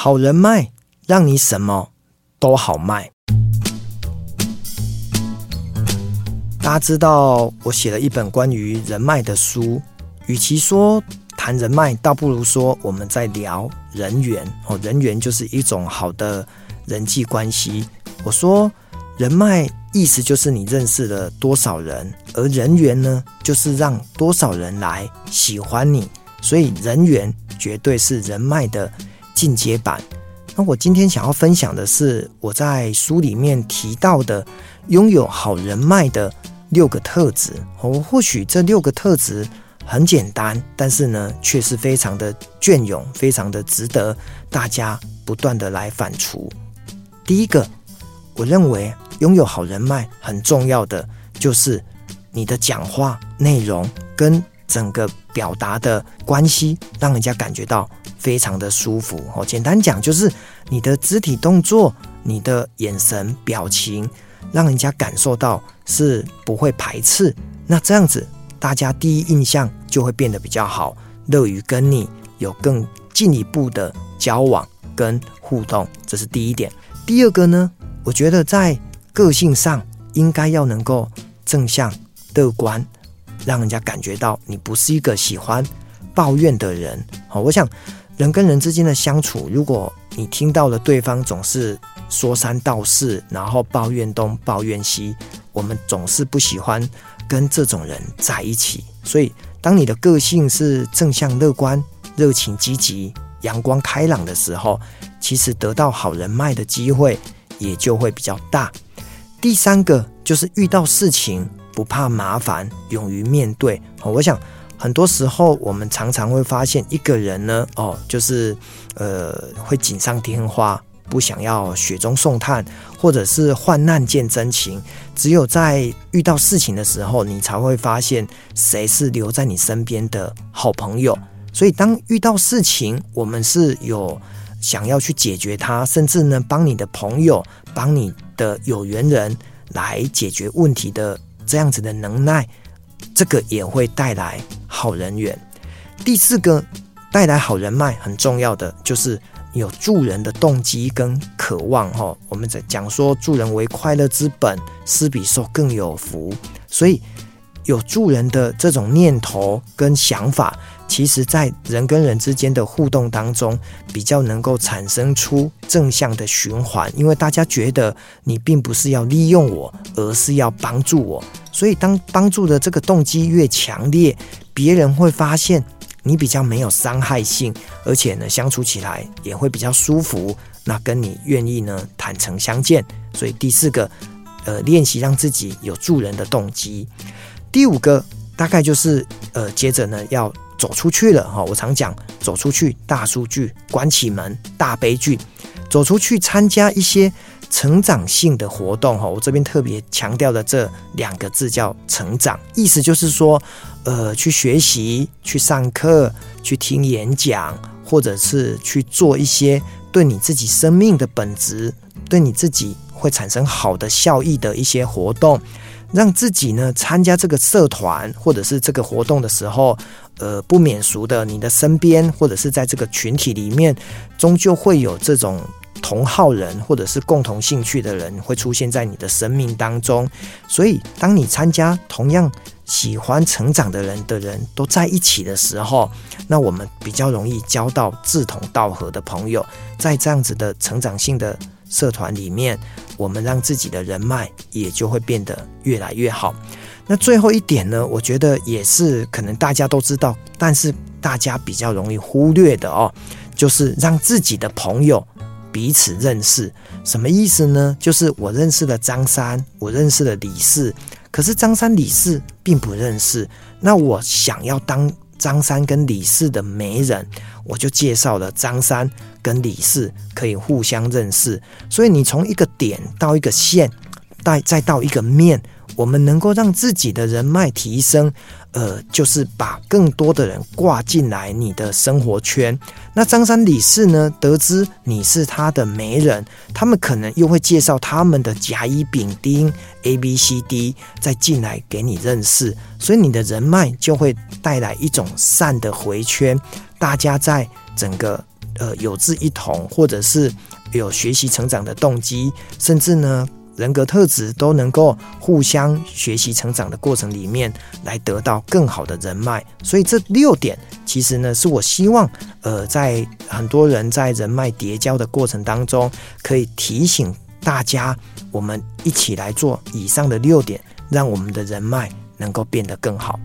好人脉让你什么都好卖。大家知道我写了一本关于人脉的书，与其说谈人脉，倒不如说我们在聊人缘哦。人缘就是一种好的人际关系。我说人脉意思就是你认识了多少人，而人缘呢，就是让多少人来喜欢你。所以人缘绝对是人脉的进阶版。那我今天想要分享的是我在书里面提到的拥有好人脉的六个特质。哦，或许这六个特质很简单，但是呢，却是非常的隽永，非常的值得大家不断的来反刍。第一个，我认为拥有好人脉很重要的就是你的讲话内容跟整个表达的关系，让人家感觉到。非常的舒服哦。简单讲，就是你的肢体动作、你的眼神、表情，让人家感受到是不会排斥。那这样子，大家第一印象就会变得比较好，乐于跟你有更进一步的交往跟互动。这是第一点。第二个呢，我觉得在个性上应该要能够正向、乐观，让人家感觉到你不是一个喜欢抱怨的人。好，我想。人跟人之间的相处，如果你听到了对方总是说三道四，然后抱怨东抱怨西，我们总是不喜欢跟这种人在一起。所以，当你的个性是正向、乐观、热情、积极、阳光、开朗的时候，其实得到好人脉的机会也就会比较大。第三个就是遇到事情不怕麻烦，勇于面对。我想。很多时候，我们常常会发现一个人呢，哦，就是呃，会锦上添花，不想要雪中送炭，或者是患难见真情。只有在遇到事情的时候，你才会发现谁是留在你身边的好朋友。所以，当遇到事情，我们是有想要去解决它，甚至呢，帮你的朋友、帮你的有缘人来解决问题的这样子的能耐。这个也会带来好人缘。第四个带来好人脉很重要的就是有助人的动机跟渴望哈。我们在讲说助人为快乐之本，施比受更有福。所以有助人的这种念头跟想法，其实在人跟人之间的互动当中，比较能够产生出正向的循环。因为大家觉得你并不是要利用我，而是要帮助我。所以，当帮助的这个动机越强烈，别人会发现你比较没有伤害性，而且呢，相处起来也会比较舒服。那跟你愿意呢坦诚相见。所以第四个，呃，练习让自己有助人的动机。第五个，大概就是呃，接着呢要走出去了哈。我常讲，走出去大数据，关起门大悲剧，走出去参加一些。成长性的活动哈，我这边特别强调的这两个字叫成长，意思就是说，呃，去学习、去上课、去听演讲，或者是去做一些对你自己生命的本质、对你自己会产生好的效益的一些活动，让自己呢参加这个社团或者是这个活动的时候，呃，不免俗的，你的身边或者是在这个群体里面，终究会有这种。同好人或者是共同兴趣的人会出现在你的生命当中，所以当你参加同样喜欢成长的人的人都在一起的时候，那我们比较容易交到志同道合的朋友。在这样子的成长性的社团里面，我们让自己的人脉也就会变得越来越好。那最后一点呢，我觉得也是可能大家都知道，但是大家比较容易忽略的哦，就是让自己的朋友。彼此认识什么意思呢？就是我认识了张三，我认识了李四，可是张三李四并不认识。那我想要当张三跟李四的媒人，我就介绍了张三跟李四可以互相认识。所以你从一个点到一个线，再再到一个面，我们能够让自己的人脉提升。呃，就是把更多的人挂进来你的生活圈。那张三李四呢，得知你是他的媒人，他们可能又会介绍他们的甲乙丙丁 A B C D 再进来给你认识，所以你的人脉就会带来一种善的回圈。大家在整个呃有志一同，或者是有学习成长的动机，甚至呢人格特质都能够互相学习成长的过程里面，来得到更好的人脉。所以这六点其实呢，是我希望呃在很多人在人脉叠交的过程当中，可以提醒大家，我们一起来做以上的六点，让我们的人脉能够变得更好。